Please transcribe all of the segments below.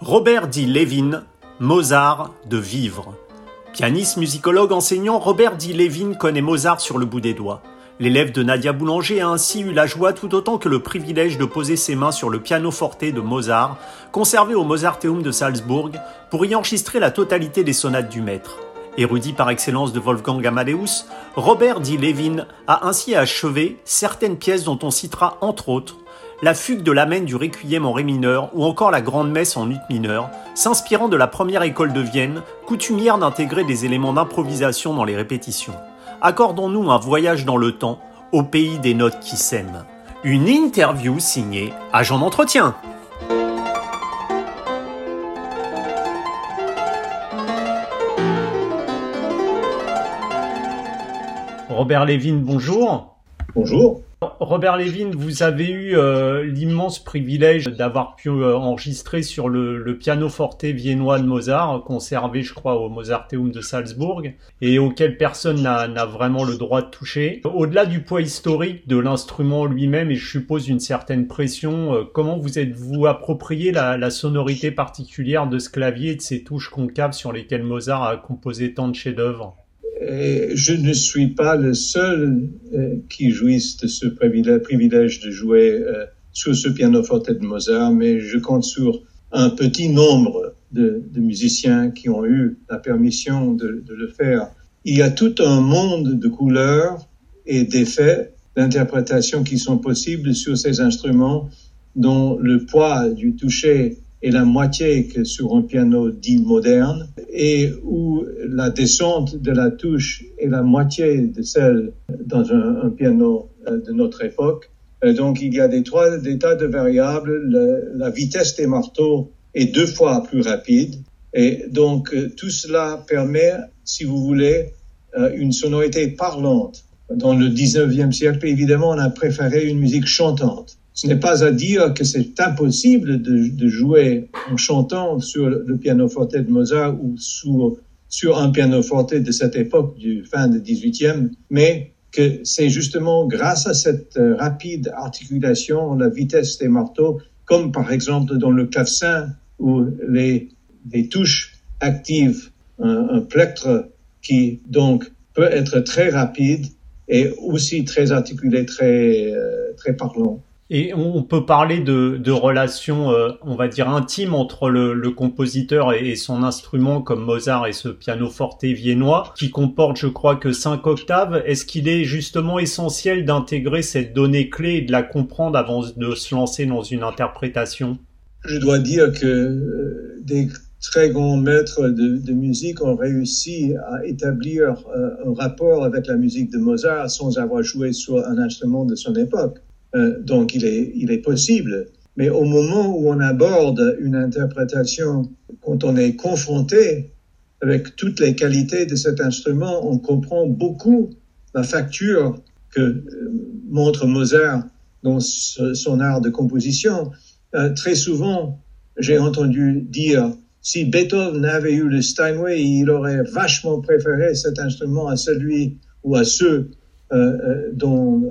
Robert D. Levin, Mozart de vivre. Pianiste, musicologue, enseignant, Robert D. Levin connaît Mozart sur le bout des doigts. L'élève de Nadia Boulanger a ainsi eu la joie tout autant que le privilège de poser ses mains sur le piano-forte de Mozart, conservé au Mozarteum de Salzbourg, pour y enregistrer la totalité des sonates du maître. Érudit par excellence de Wolfgang Amadeus, Robert D. Levin a ainsi achevé certaines pièces dont on citera entre autres la fugue de l'amène du requiem en ré mineur ou encore la grande messe en ut mineur, s'inspirant de la première école de Vienne, coutumière d'intégrer des éléments d'improvisation dans les répétitions. Accordons-nous un voyage dans le temps, au pays des notes qui s'aiment. Une interview signée Agent d'entretien. Robert Lévin, bonjour. Bonjour. Robert Levin, vous avez eu euh, l'immense privilège d'avoir pu euh, enregistrer sur le, le piano forte viennois de Mozart, conservé, je crois, au Mozarteum de Salzbourg, et auquel personne n'a vraiment le droit de toucher. Au-delà du poids historique de l'instrument lui-même, et je suppose une certaine pression, euh, comment vous êtes-vous approprié la, la, sonorité particulière de ce clavier et de ces touches concaves sur lesquelles Mozart a composé tant de chefs-d'œuvre? Je ne suis pas le seul euh, qui jouisse de ce privilège de jouer euh, sur ce pianoforte de Mozart, mais je compte sur un petit nombre de, musiciens qui ont eu la permission de, le faire. Il y a tout un monde de couleurs et d'effets d'interprétation qui sont possibles sur ces instruments dont le poids du toucher est la moitié que sur un piano dit moderne et où la descente de la touche est la moitié de celle dans un, piano euh, de notre époque. Euh, donc il y a des tas de variables. Le, la vitesse des marteaux est deux fois plus rapide et donc euh, tout cela permet, si vous voulez, une sonorité parlante. Dans le 19e siècle, évidemment, on a préféré une musique chantante ce n'est pas à dire que c'est impossible de, de, jouer en chantant sur le pianoforte de Mozart ou sur, sur un pianoforte de cette époque du fin du 18e, mais que c'est justement grâce à cette euh, rapide articulation, la vitesse des marteaux, comme par exemple dans le clavecin où les, les touches activent un, un plectre qui donc peut être très rapide et aussi très articulé, très, euh, très parlant. Et on peut parler de, de relations, euh, on va dire, intimes entre le, le compositeur et, son instrument comme Mozart et ce pianoforte viennois, qui comporte, je crois, que cinq octaves. Est-ce qu'il est justement essentiel d'intégrer cette donnée clé et de la comprendre avant de se lancer dans une interprétation? Je dois dire que euh, des très grands maîtres de, de, musique ont réussi à établir euh, un rapport avec la musique de Mozart sans avoir joué sur un instrument de son époque. Euh, donc il est, il est possible. Mais au moment où on aborde une interprétation, quand on est confronté avec toutes les qualités de cet instrument, on comprend beaucoup la facture que euh, montre Mozart dans son art de composition. Euh, très souvent, j'ai entendu dire, si Beethoven avait eu le Steinway, il aurait vachement préféré cet instrument à celui ou à ceux dont,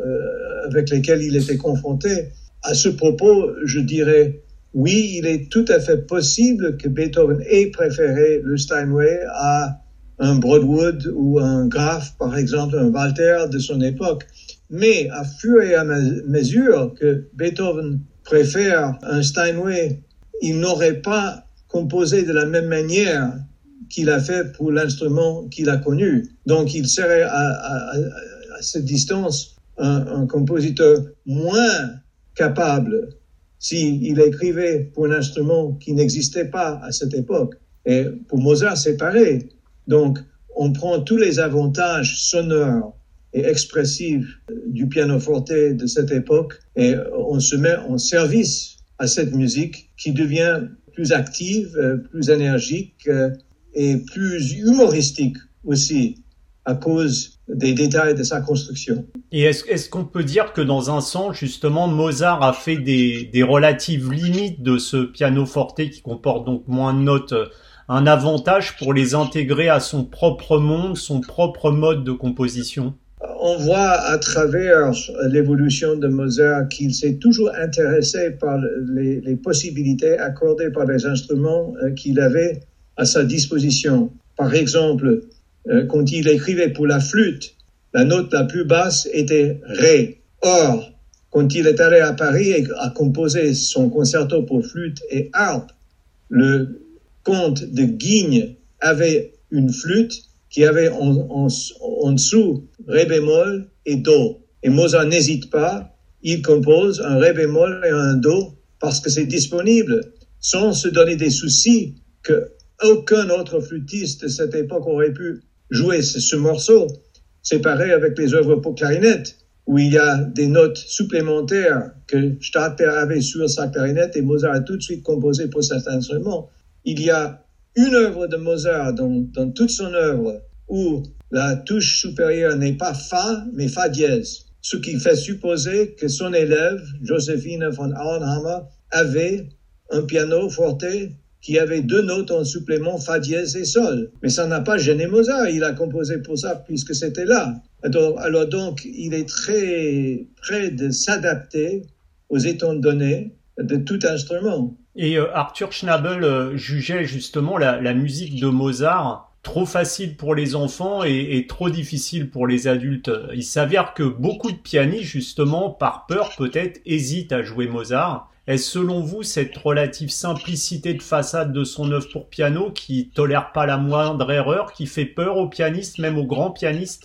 avec lesquels il était confronté. À ce propos, je dirais, oui, il est tout à fait possible que Beethoven ait préféré le Steinway à un Broadwood ou un Graf, par exemple, un Walter de son époque. Mais à fur et à mesure que Beethoven préfère un Steinway, il n'aurait pas composé de la même manière qu'il a fait pour l'instrument qu'il a connu. Donc il serait à cette distance un, un compositeur moins capable s'il écrivait pour un instrument qui n'existait pas à cette époque. Et pour Mozart, c'est pareil. Donc, on prend tous les avantages sonores et expressifs du pianoforte de cette époque et on se met en service à cette musique qui devient plus active, plus énergique et plus humoristique aussi à cause des détails de sa construction. Et est-ce est qu'on peut dire que dans un sens, justement, Mozart a fait des, des relatives limites de ce pianoforte qui comporte donc moins de notes, euh, un avantage pour les intégrer à son propre monde, son propre mode de composition? On voit à travers l'évolution de Mozart qu'il s'est toujours intéressé par les, les, possibilités accordées par les instruments euh, qu'il avait à sa disposition. Par exemple, quand il écrivait pour la flûte, la note la plus basse était Ré. Or, quand il est allé à Paris et a composé son concerto pour flûte et harpe, le comte de Guigne avait une flûte qui avait en, en, dessous Ré bémol et Do. Et Mozart n'hésite pas, il compose un Ré bémol et un Do parce que c'est disponible, sans se donner des soucis que aucun autre flûtiste de cette époque aurait pu jouer ce, ce morceau. Pareil avec les œuvres pour clarinette, où il y a des notes supplémentaires que Stadter avait sur sa clarinette et Mozart a tout de suite composé pour cet instrument. Il y a une œuvre de Mozart dans, dans toute son œuvre où la touche supérieure n'est pas Fa, mais Fa dièse, ce qui fait supposer que son élève, Josephine von Auenhammer, avait un piano forte qui avait deux notes en supplément, Fa dièse et Sol. Mais ça n'a pas gêné Mozart, il a composé pour ça puisque c'était là. Alors, donc, il est très prêt de s'adapter aux états donnés de tout instrument. Et euh, Arthur Schnabel euh, jugeait justement la, musique de Mozart trop facile pour les enfants et, trop difficile pour les adultes. Il s'avère que beaucoup de pianistes, justement, par peur peut-être, hésitent à jouer Mozart. Est-ce selon vous cette relative simplicité de façade de son œuvre pour piano qui tolère pas la moindre erreur, qui fait peur aux pianistes, même aux grands pianistes?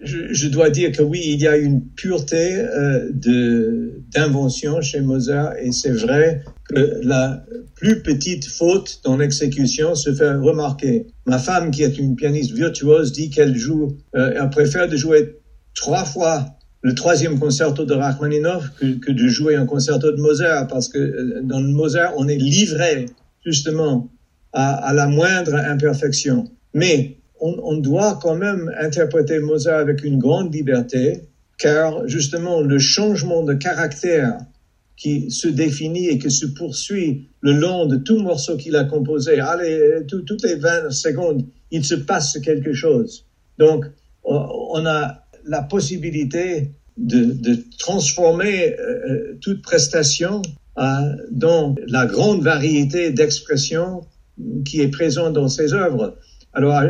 Je, dois dire que oui, il y a une pureté euh, d'invention chez Mozart et c'est vrai que la plus petite faute dans l'exécution se fait remarquer. Ma femme, qui est une pianiste virtuose, dit qu'elle joue, euh, elle préfère de jouer trois fois le troisième concerto de Rachmaninoff que, que, de jouer un concerto de Mozart parce que euh, dans le Mozart, on est livré justement à, à la moindre imperfection. Mais on, on, doit quand même interpréter Mozart avec une grande liberté, car justement le changement de caractère qui se définit et qui se poursuit le long de tout morceau qu'il a composé, allez, tout, toutes les 20 secondes, il se passe quelque chose. Donc, on a la possibilité de, transformer euh, toute prestation euh, dans la grande variété d'expressions qui est présente dans ses œuvres. Alors,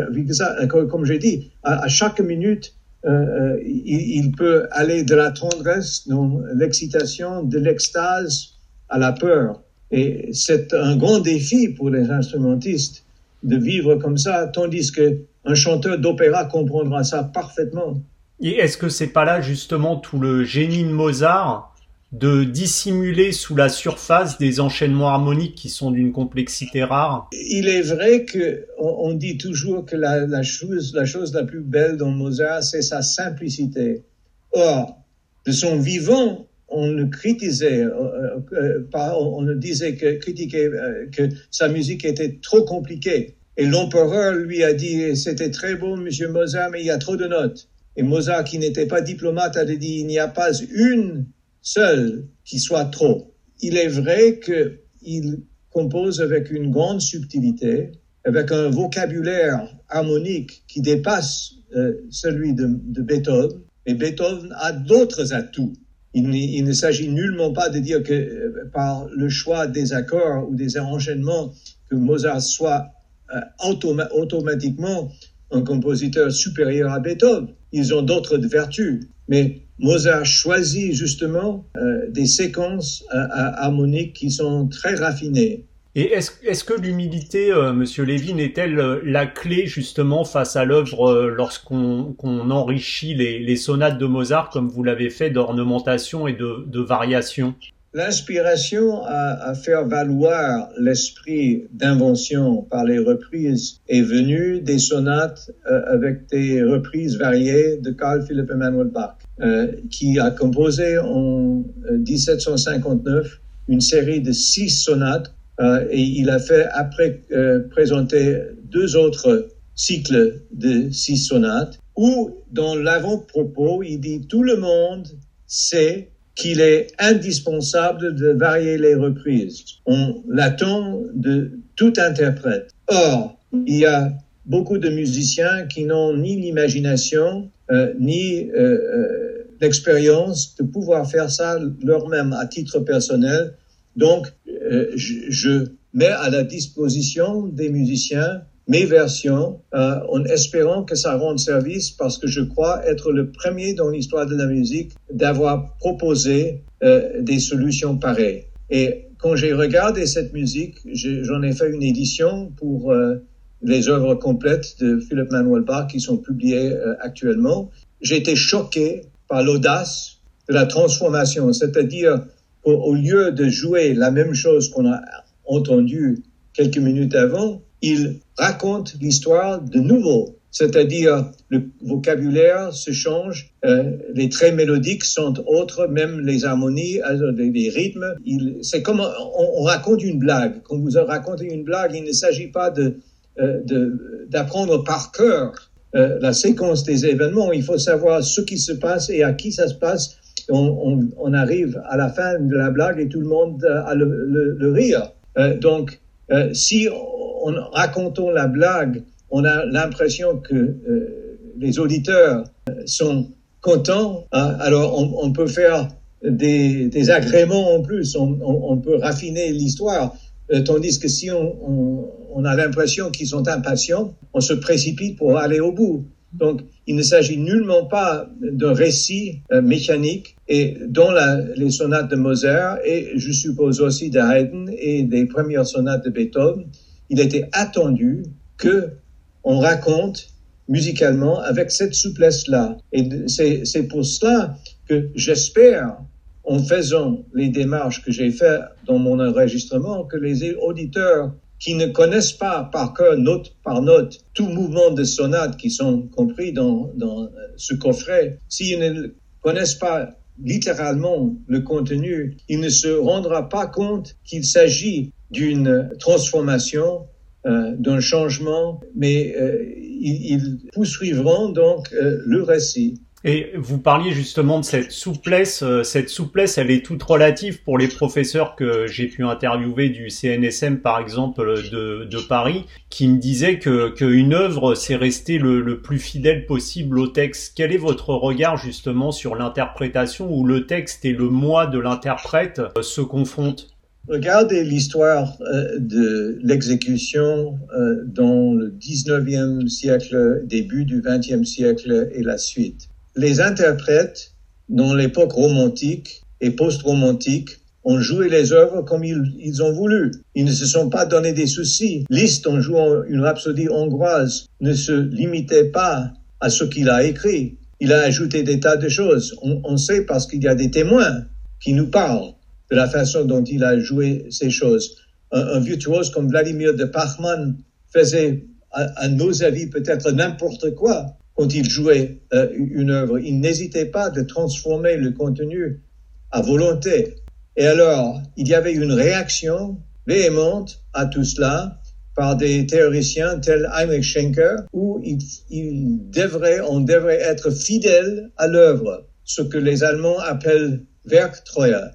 comme j'ai dit, à, chaque minute, euh, euh, il, peut aller de la tendresse, dans l'excitation, de l'extase à la peur. Et c'est un grand défi pour les instrumentistes de vivre comme ça, tandis que un chanteur d'opéra comprendra ça parfaitement. Et est-ce que c'est pas là justement tout le génie de Mozart de dissimuler sous la surface des enchaînements harmoniques qui sont d'une complexité rare? Il est vrai que on, dit toujours que la, chose, la plus belle dans Mozart, c'est sa simplicité. Or, de son vivant, on le critisait, euh, euh, on ne disait que critiquer euh, que sa musique était trop compliquée. Et l'empereur lui a dit c'était très beau, Monsieur Mozart, mais il y a trop de notes. Et Mozart, qui n'était pas diplomate, a dit il n'y a pas une seul qui soit trop. Il est vrai qu'il compose avec une grande subtilité, avec un vocabulaire harmonique qui dépasse euh, celui de, Beethoven, mais Beethoven a d'autres atouts. Il, ne s'agit nullement pas de dire que euh, par le choix des accords ou des enchaînements que Mozart soit euh, automa automatiquement un compositeur supérieur à Beethoven. Ils ont d'autres vertus, mais Mozart choisit justement euh, des séquences euh, harmoniques qui sont très raffinées. Et est-ce est que l'humilité, euh, Monsieur Lévin, est-elle euh, la clé justement face à l'œuvre lorsqu'on qu enrichit les, les, sonates de Mozart comme vous l'avez fait d'ornementation et de, de variation? L'inspiration à, faire valoir l'esprit d'invention par les reprises est venue des sonates euh, avec des reprises variées de Carl Philipp Emanuel Bach, euh, qui a composé en 1759 euh, une série de six sonates et il a fait après présenter deux autres cycles de six sonates où dans l'avant-propos il dit tout le monde sait qu'il est indispensable de varier les reprises. On l'attend de tout interprète. Or, il y a beaucoup de musiciens qui n'ont ni l'imagination, euh, ni euh, euh, l'expérience de pouvoir faire ça leur-même à titre personnel. Donc, je, je, mets à la disposition des musiciens mes versions en espérant que ça rende service parce que je crois être le premier dans l'histoire de la musique d'avoir proposé des solutions pareilles. Et quand j'ai regardé cette musique, j'en ai fait une édition pour les œuvres complètes de Philip Manuel Bach qui sont publiées euh, actuellement, j'ai été choqué par l'audace de la transformation, c'est-à-dire qu'au lieu de jouer la même chose qu'on a entendu quelques minutes avant, il raconte l'histoire de nouveau. C'est-à-dire le vocabulaire se change, euh, les traits mélodiques sont autres, même les harmonies, euh, les, rythmes. C'est comme on, on, raconte une blague. Quand vous racontez une blague, il ne s'agit pas de euh, d'apprendre par cœur euh, la séquence des événements. Il faut savoir ce qui se passe et à qui ça se passe. On, on, arrive à la fin de la blague et tout le monde a le, le, rire. Euh, donc, si en racontons la blague, on a l'impression que les auditeurs sont contents, hein, alors on, peut faire des, agréments en plus, on, peut raffiner l'histoire. Euh, tandis que si on, a l'impression qu'ils sont impatients, on se précipite pour aller au bout. Donc, il ne s'agit nullement pas d'un récit euh, mécanique et dans les sonates de Mozart et je suppose aussi de Haydn et des premières sonates de Beethoven, il était attendu que on raconte musicalement avec cette souplesse-là. Et c'est pour cela que j'espère en faisant les démarches que j'ai faites dans mon enregistrement, que les auditeurs qui ne connaissent pas par cœur, note par note, tout mouvement de sonate qui sont compris dans, dans ce coffret, s'ils ne connaissent pas littéralement le contenu, il ne se rendra pas compte qu'il s'agit d'une transformation, euh, d'un changement, mais euh, ils, poursuivront donc euh, le récit. Et vous parliez justement de cette souplesse. Cette souplesse, elle est toute relative pour les professeurs que j'ai pu interviewer du CNSM, par exemple, de, Paris, qui me disaient que qu'une œuvre, c'est rester le, plus fidèle possible au texte. Quel est votre regard justement sur l'interprétation où le texte et le moi de l'interprète se confrontent Regardez l'histoire euh, de l'exécution dans le 19e siècle, début du 20e siècle et la suite les interprètes, dans l'époque romantique et post-romantique, ont joué les œuvres comme ils, ont voulu. Ils ne se sont pas donné des soucis. Liszt, en jouant une rhapsodie hongroise, ne se limitait pas à ce qu'il a écrit. Il a ajouté des tas de choses. On, sait parce qu'il y a des témoins qui nous parlent de la façon dont il a joué ces choses. Un, virtuose comme Vladimir de Pachmann faisait, à nos avis, peut-être n'importe quoi, quand il jouait euh, une œuvre, il n'hésitait pas de transformer le contenu à volonté. Et alors, il y avait une réaction véhémente à tout cela par des théoriciens tels Heinrich Schenker, où il, il devrait, on devrait être fidèle à l'œuvre, ce que les Allemands appellent Werktreue.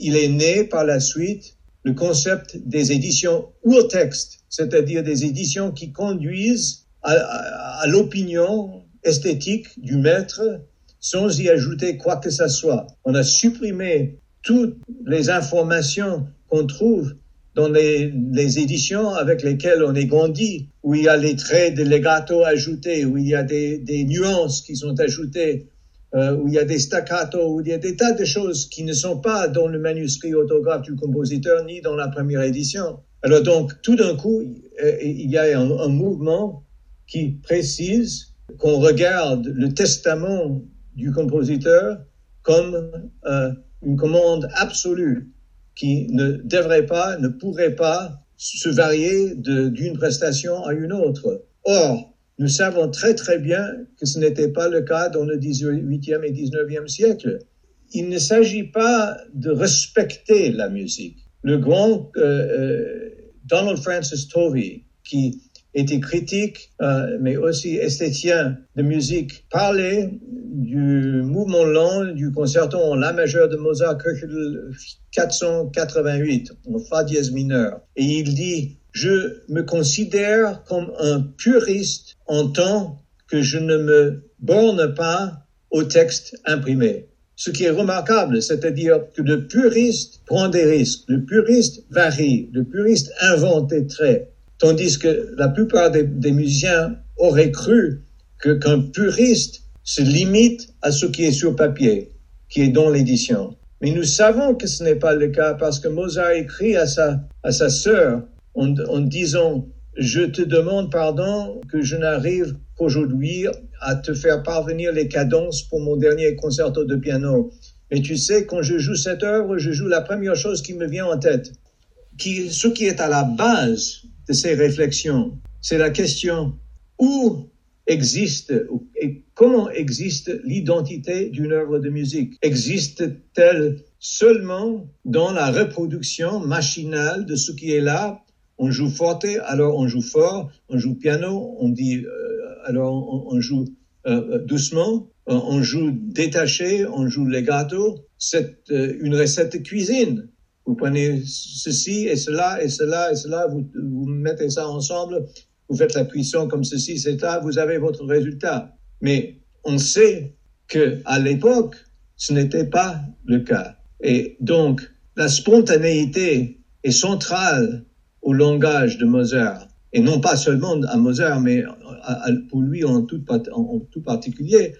Il est né par la suite le concept des éditions urtexte, c'est-à-dire des éditions qui conduisent à, l'opinion esthétique du maître sans y ajouter quoi que ce soit. On a supprimé toutes les informations qu'on trouve dans les, éditions avec lesquelles on est grandi, où il y a les traits de legato ajoutés, où il y a des nuances qui sont ajoutées, euh, où il y a des staccato, où il y a des tas de choses qui ne sont pas dans le manuscrit autographe du compositeur ni dans la première édition. Alors donc, tout d'un coup, euh, il y a un, mouvement qui précise qu'on regarde le testament du compositeur comme euh, une commande absolue qui ne devrait pas, ne pourrait pas se varier d'une prestation à une autre. Or, nous savons très très bien que ce n'était pas le cas dans le 18e et 19e siècle. Il ne s'agit pas de respecter la musique. Le grand euh, euh, Donald Francis Tovey, qui était critique, euh, mais aussi esthétien de musique, parlait du mouvement lent du concerto en La majeur de Mozart, 488, en Fa dièse mineur. Et il dit, je me considère comme un puriste en tant que je ne me borne pas au texte imprimé. Ce qui est remarquable, c'est-à-dire que le puriste prend des risques, le puriste varie, le puriste invente des traits, tandis que la plupart des, musiciens auraient cru que qu'un puriste se limite à ce qui est sur papier, qui est dans l'édition. Mais nous savons que ce n'est pas le cas parce que Mozart écrit à sa, à sa sœur en, en disant je te demande pardon que je n'arrive qu'aujourd'hui à te faire parvenir les cadences pour mon dernier concerto de piano. Mais tu sais, quand je joue cette œuvre, je joue la première chose qui me vient en tête. Qui, ce qui est à la base de ces réflexions, c'est la question où existe et comment existe l'identité d'une œuvre de musique? Existe-t-elle seulement dans la reproduction machinale de ce qui est là? On joue forte, alors on joue fort, on joue piano, on dit, euh, alors on, joue euh, euh, doucement, on joue détaché, on joue legato. C'est une recette de cuisine. Vous prenez ceci et cela et cela et cela, vous, vous mettez ça ensemble, vous faites la cuisson comme ceci, là, vous avez votre résultat. Mais on sait que à l'époque, ce n'était pas le cas. Et donc, la spontanéité est centrale au langage de Mozart, et non pas seulement à Mozart, mais pour lui en tout particulier.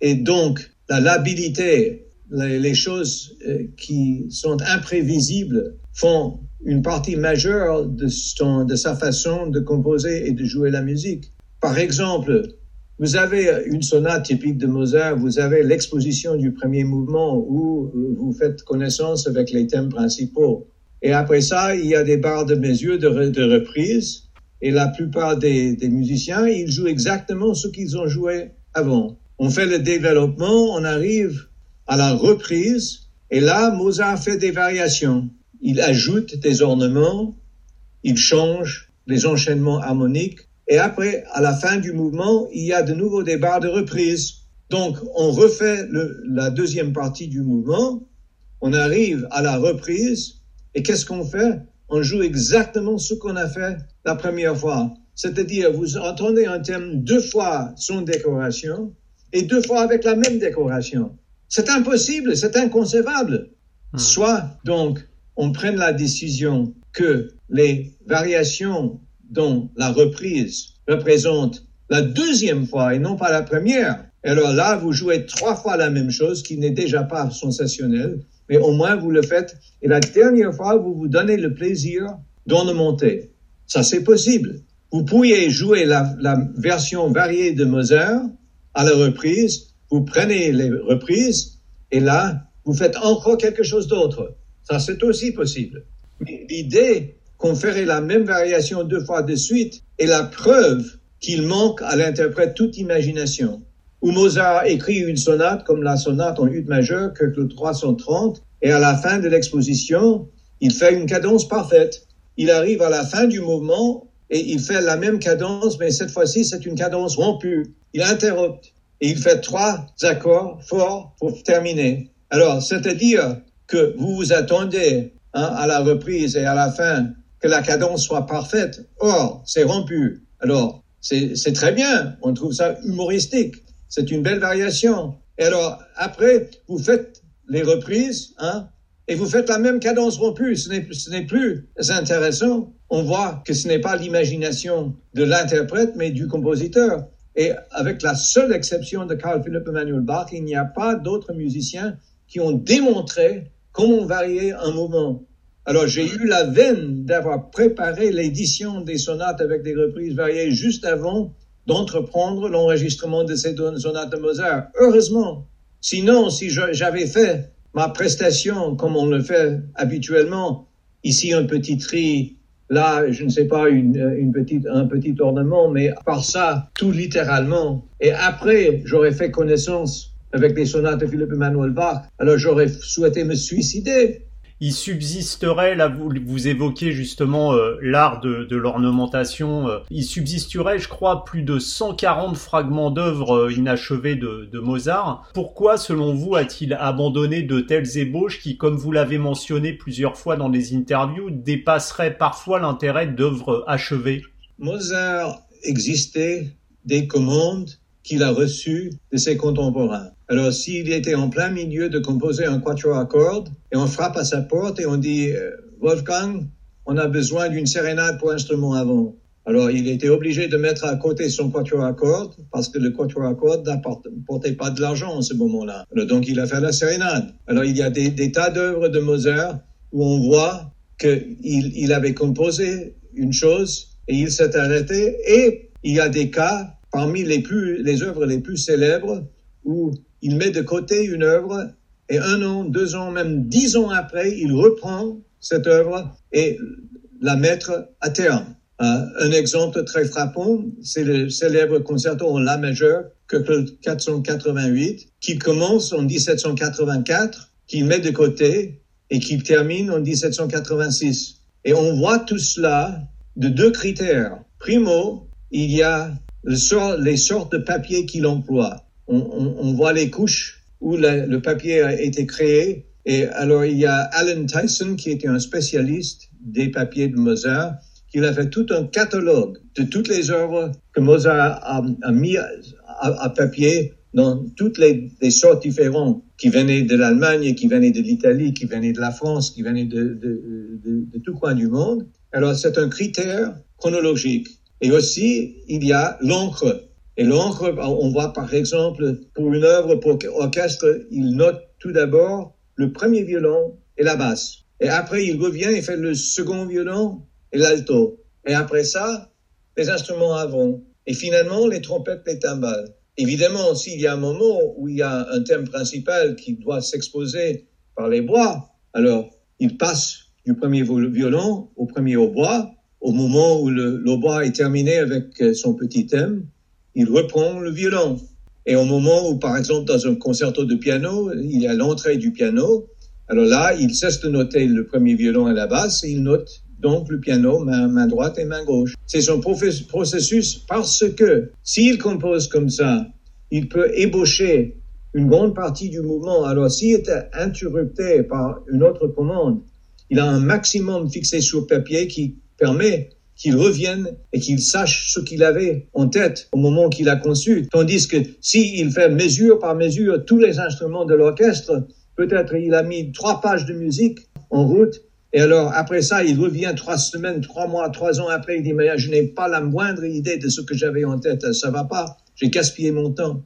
Et donc, la labilité, les, choses euh, qui sont imprévisibles font une partie majeure de, son, de sa façon de composer et de jouer la musique. Par exemple, vous avez une sonate typique de Mozart, vous avez l'exposition du premier mouvement où vous faites connaissance avec les thèmes principaux. Et après ça, il y a des barres de mesure de, de reprise. Et la plupart des, des, musiciens, ils jouent exactement ce qu'ils ont joué avant. On fait le développement, on arrive à la reprise. Et là, Mozart fait des variations. Il ajoute des ornements, il change les enchaînements harmoniques. Et après, à la fin du mouvement, il y a de nouveau des barres de reprise. Donc, on refait le, la deuxième partie du mouvement. On arrive à la reprise et qu'est-ce qu'on fait? On joue exactement ce qu'on a fait la première fois. C'est-à-dire, vous entendez un thème deux fois son décoration et deux fois avec la même décoration. C'est impossible, c'est inconcevable. Hmm. Soit, donc, on prenne la décision que les variations dont la reprise représente la deuxième fois et non pas la première. Alors là, vous jouez trois fois la même chose qui n'est déjà pas sensationnel mais au moins vous le faites. Et la dernière fois, vous vous donnez le plaisir monter. Ça, c'est possible. Vous pourriez jouer la, la, version variée de Mozart à la reprise. Vous prenez les reprises et là, vous faites encore quelque chose d'autre. Ça, c'est aussi possible. Mais l'idée qu'on ferait la même variation deux fois de suite est la preuve qu'il manque à l'interprète toute imagination où Mozart écrit une sonate comme la sonate en ut majeur, que le 330, et à la fin de l'exposition, il fait une cadence parfaite. Il arrive à la fin du mouvement et il fait la même cadence, mais cette fois-ci, c'est une cadence rompue. Il interrompt et il fait trois accords forts pour terminer. Alors, c'est-à-dire que vous vous attendez hein, à la reprise et à la fin que la cadence soit parfaite. Or, c'est rompu. Alors, c'est très bien. On trouve ça humoristique. C'est une belle variation. Et alors, après, vous faites les reprises, hein, et vous faites la même cadence rompue. Ce n'est plus intéressant. On voit que ce n'est pas l'imagination de l'interprète, mais du compositeur. Et avec la seule exception de Carl Philipp Emanuel Bach, il n'y a pas d'autres musiciens qui ont démontré comment varier un mouvement. Alors j'ai eu la veine d'avoir préparé l'édition des sonates avec des reprises variées juste avant d'entreprendre l'enregistrement de ces sonates de Mozart. Heureusement. Sinon, si j'avais fait ma prestation comme on le fait habituellement, ici un petit tri, là, je ne sais pas, une, une petite, un petit ornement, mais par ça, tout littéralement. Et après, j'aurais fait connaissance avec les sonates de Philippe Emmanuel Bach. Alors j'aurais souhaité me suicider. Il subsisterait, là vous, évoquez justement euh, l'art de, de l'ornementation, euh, il subsisterait je crois plus de 140 fragments d'œuvres euh, inachevées de, de, Mozart. Pourquoi selon vous a-t-il abandonné de telles ébauches qui, comme vous l'avez mentionné plusieurs fois dans les interviews, dépasseraient parfois l'intérêt d'œuvres achevées? Mozart existait des commandes qu'il a reçues de ses contemporains. Alors, s'il était en plein milieu de composer un quatuor à cordes, et on frappe à sa porte et on dit, euh, Wolfgang, on a besoin d'une sérénade pour instrument avant. Alors, il était obligé de mettre à côté son quatuor à cordes parce que le quatuor à cordes n'apportait pas de l'argent en ce moment-là. Donc, il a fait la sérénade. Alors, il y a des, tas d'œuvres de Mozart où on voit qu'il il avait composé une chose et il s'est arrêté. Et il y a des cas parmi les plus, les œuvres les plus célèbres où il met de côté une œuvre et un an, deux ans, même dix ans après, il reprend cette œuvre et la mettre à terme. Euh, un exemple très frappant, c'est le célèbre concerto en La majeur, que 488, qui commence en 1784, qu'il met de côté et qui termine en 1786. Et on voit tout cela de deux critères. Primo, il y a les sortes de papier qu'il emploie on, voit les couches où le papier a été créé. Et alors, il y a Alan Tyson, qui était un spécialiste des papiers de Mozart, qui a fait tout un catalogue de toutes les œuvres que Mozart a, mis à, papier dans toutes les, sortes différentes qui venaient de l'Allemagne, qui venaient de l'Italie, qui venaient de la France, qui venaient de, de, de, de tout coin du monde. Alors, c'est un critère chronologique. Et aussi, il y a l'encre. Et l'encre, on voit par exemple, pour une œuvre pour orchestre, il note tout d'abord le premier violon et la basse. Et après, il revient et fait le second violon et l'alto. Et après ça, les instruments avant. Et finalement, les trompettes, les timbales. Évidemment, s'il y a un moment où il y a un thème principal qui doit s'exposer par les bois, alors il passe du premier violon au premier hautbois. Au moment où le, le bois est terminé avec son petit thème, il reprend le violon. Et au moment où, par exemple, dans un concerto de piano, il y a l'entrée du piano, alors là, il cesse de noter le premier violon et la basse, et il note donc le piano, main, droite et main gauche. C'est son processus parce que s'il compose comme ça, il peut ébaucher une grande partie du mouvement. Alors s'il est interrupté par une autre commande, il a un maximum fixé sur papier qui permet qu'il revienne et qu'il sache ce qu'il avait en tête au moment qu'il a conçu. Tandis que s'il fait mesure par mesure tous les instruments de l'orchestre, peut-être il a mis trois pages de musique en route et alors, après ça, il revient trois semaines, trois mois, trois ans après, il dit, mais je n'ai pas la moindre idée de ce que j'avais en tête, ça va pas, j'ai gaspillé mon temps.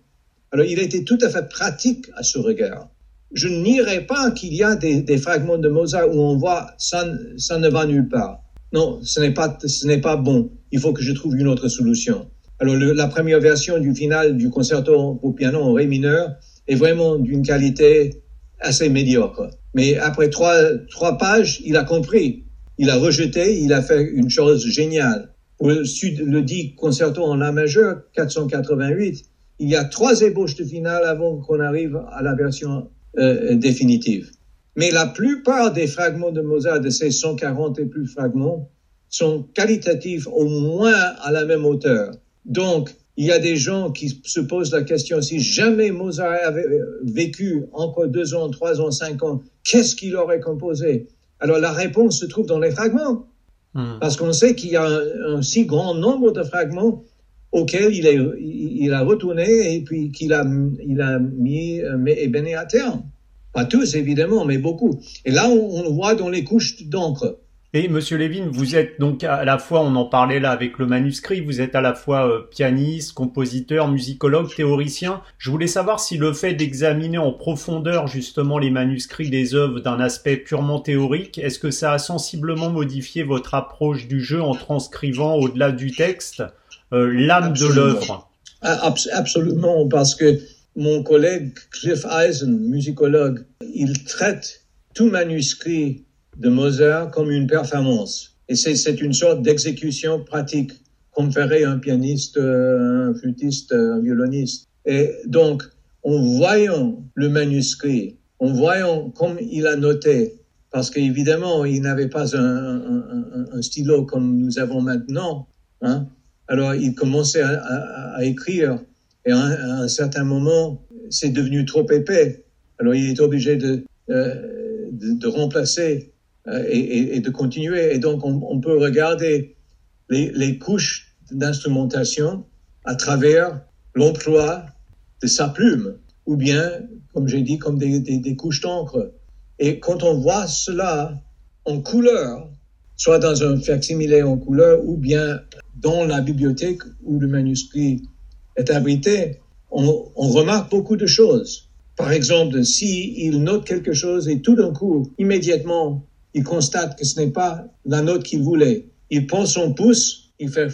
Alors, il a été tout à fait pratique à ce regard. Je nierai pas qu'il y a des, fragments de Mozart où on voit, ça ne va nulle part non, ce n'est pas, ce n'est pas bon. Il faut que je trouve une autre solution. Alors, le, la première version du final du concerto pour piano en ré mineur est vraiment d'une qualité assez médiocre. Mais après trois, trois pages, il a compris. Il a rejeté, il a fait une chose géniale. Pour le, le dit concerto en La majeur, 488, il y a trois ébauches de finale avant qu'on arrive à la version euh, définitive. Mais la plupart des fragments de Mozart, de ces 140 et plus fragments, sont qualitatifs au moins à la même hauteur. Donc, il y a des gens qui se posent la question, si jamais Mozart avait vécu encore deux ans, trois ans, cinq ans, qu'est-ce qu'il aurait composé? Alors la réponse se trouve dans les fragments. Hmm. Parce qu'on sait qu'il y a un, si grand nombre de fragments auxquels il, est, il a retourné et puis qu'il a, il a mis euh, et béni à terme. Pas tous, évidemment, mais beaucoup. Et là, on, le voit dans les couches d'encre. Et Monsieur Lévin, vous êtes donc à la fois, on en parlait là avec le manuscrit, vous êtes à la fois euh, pianiste, compositeur, musicologue, théoricien. Je voulais savoir si le fait d'examiner en profondeur justement les manuscrits des œuvres d'un aspect purement théorique, est-ce que ça a sensiblement modifié votre approche du jeu en transcrivant au-delà du texte euh, l'âme de l'œuvre? Ah, Absolument, parce que mon collègue Cliff Eisen, musicologue, il traite tout manuscrit de Mozart comme une performance. Et c'est une sorte d'exécution pratique, comme ferait un pianiste, un flûtiste, un violoniste. Et donc, en voyant le manuscrit, en voyant comme il a noté parce qu'évidemment, il n'avait pas un, un, un, stylo comme nous avons maintenant. Hein. Alors, il commençait à, à, à écrire, et à un, un, certain moment, c'est devenu trop épais. Alors, il est obligé de, euh, de, de, remplacer euh, et, et, de continuer. Et donc, on, on peut regarder les, les couches d'instrumentation à travers l'emploi de sa plume, ou bien, comme j'ai dit, comme des, des, des couches d'encre. Et quand on voit cela en couleur, soit dans un facsimilé en couleur ou bien dans la bibliothèque où le manuscrit est abrité, on, remarque beaucoup de choses. Par exemple, si il note quelque chose et tout d'un coup, immédiatement, il constate que ce n'est pas la note qu'il voulait, il prend son pouce, il fait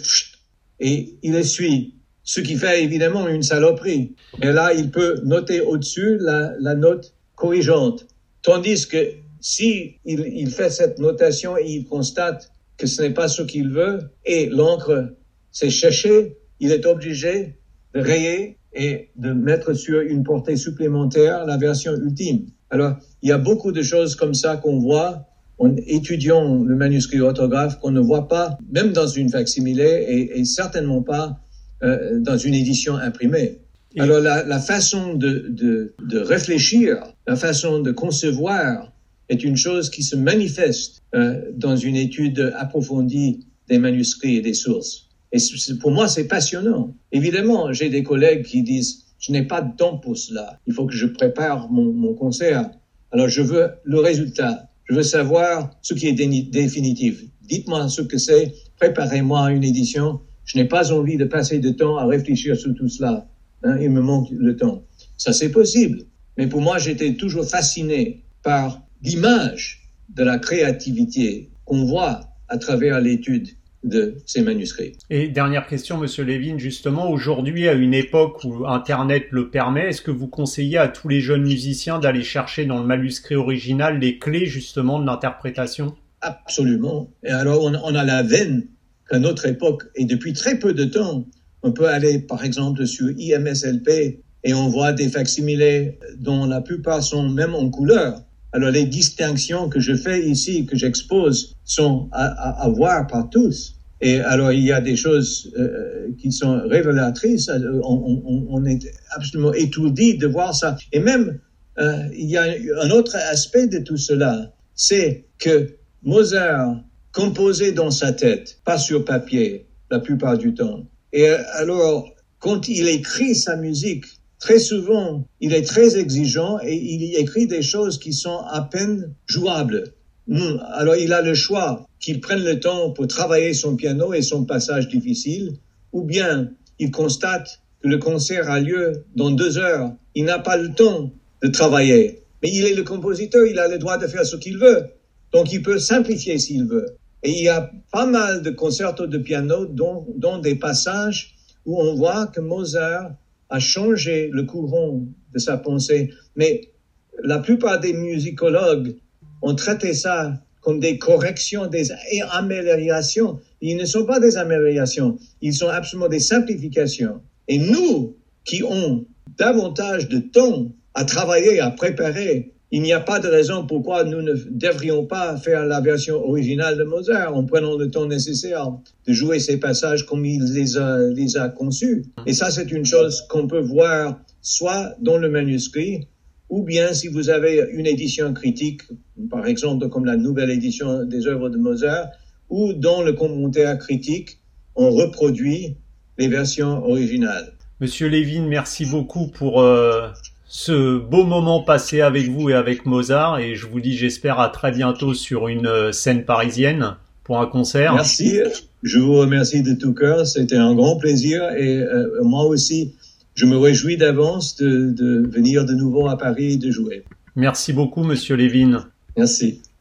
et il essuie, ce qui fait évidemment une saloperie. Et là, il peut noter au-dessus la, la note corrigeante. Tandis que si il, il, fait cette notation et il constate que ce n'est pas ce qu'il veut et l'encre s'est cherchée, il est obligé de rayer et de mettre sur une portée supplémentaire la version ultime. Alors, il y a beaucoup de choses comme ça qu'on voit en étudiant le manuscrit orthographe qu'on ne voit pas, même dans une facsimilé et, et certainement pas euh, dans une édition imprimée. Alors la, la façon de, de, de, réfléchir, la façon de concevoir est une chose qui se manifeste euh, dans une étude approfondie des manuscrits et des sources. Et pour moi, c'est passionnant. Évidemment, j'ai des collègues qui disent, je n'ai pas de temps pour cela. Il faut que je prépare mon, concert. Alors, je veux le résultat. Je veux savoir ce qui est définitif. Dites-moi ce que c'est. Préparez-moi une édition. Je n'ai pas envie de passer de temps à réfléchir sur tout cela. Hein, il me manque le temps. Ça, c'est possible. Mais pour moi, j'étais toujours fasciné par l'image de la créativité qu'on voit à travers l'étude de ces manuscrits. Et dernière question, Monsieur Lévin, justement, aujourd'hui, à une époque où Internet le permet, est-ce que vous conseillez à tous les jeunes musiciens d'aller chercher dans le manuscrit original les clés justement de l'interprétation? Absolument. Et alors, on, on a la veine qu'à notre époque, et depuis très peu de temps, on peut aller, par exemple, sur IMSLP et on voit des facsimilés dont la plupart sont même en couleur. Alors les distinctions que je fais ici, que j'expose, sont à, à, à, voir par tous. Et alors il y a des choses euh, qui sont révélatrices. On, on, on, est absolument étourdi de voir ça. Et même euh, il y a un autre aspect de tout cela, c'est que Mozart composait dans sa tête, pas sur papier, la plupart du temps. Et alors, quand il écrit sa musique, très souvent, il est très exigeant et il y écrit des choses qui sont à peine jouables. Hmm, alors, il a le choix qu'il prenne le temps pour travailler son piano et son passage difficile, ou bien il constate que le concert a lieu dans deux heures. Il n'a pas le temps de travailler. Mais il est le compositeur, il a le droit de faire ce qu'il veut. Donc, il peut simplifier s'il veut. Et il y a pas mal de concertos de piano, dont, dont des passages où on voit que Mozart a changé le courant de sa pensée. Mais la plupart des musicologues ont traité ça comme des corrections, des améliorations. Ils ne sont pas des améliorations, ils sont absolument des simplifications. Et nous, qui ont davantage de temps à travailler, à préparer il n'y a pas de raison pourquoi nous ne devrions pas faire la version originale de Mozart en prenant le temps nécessaire de jouer ces passages comme il les a, les a conçus. Et ça, c'est une chose qu'on peut voir soit dans le manuscrit, ou bien si vous avez une édition critique, par exemple comme la nouvelle édition des œuvres de Mozart, ou dans le commentaire critique, on reproduit les versions originales. Monsieur Lévin, merci beaucoup pour euh, ce beau moment passé avec vous et avec Mozart et je vous dis j'espère à très bientôt sur une euh, scène parisienne pour un concert. Merci, je vous remercie de tout cœur, c'était un grand plaisir et euh, moi aussi je me réjouis d'avance de, de venir de nouveau à Paris et de jouer. Merci beaucoup monsieur Lévin. Merci.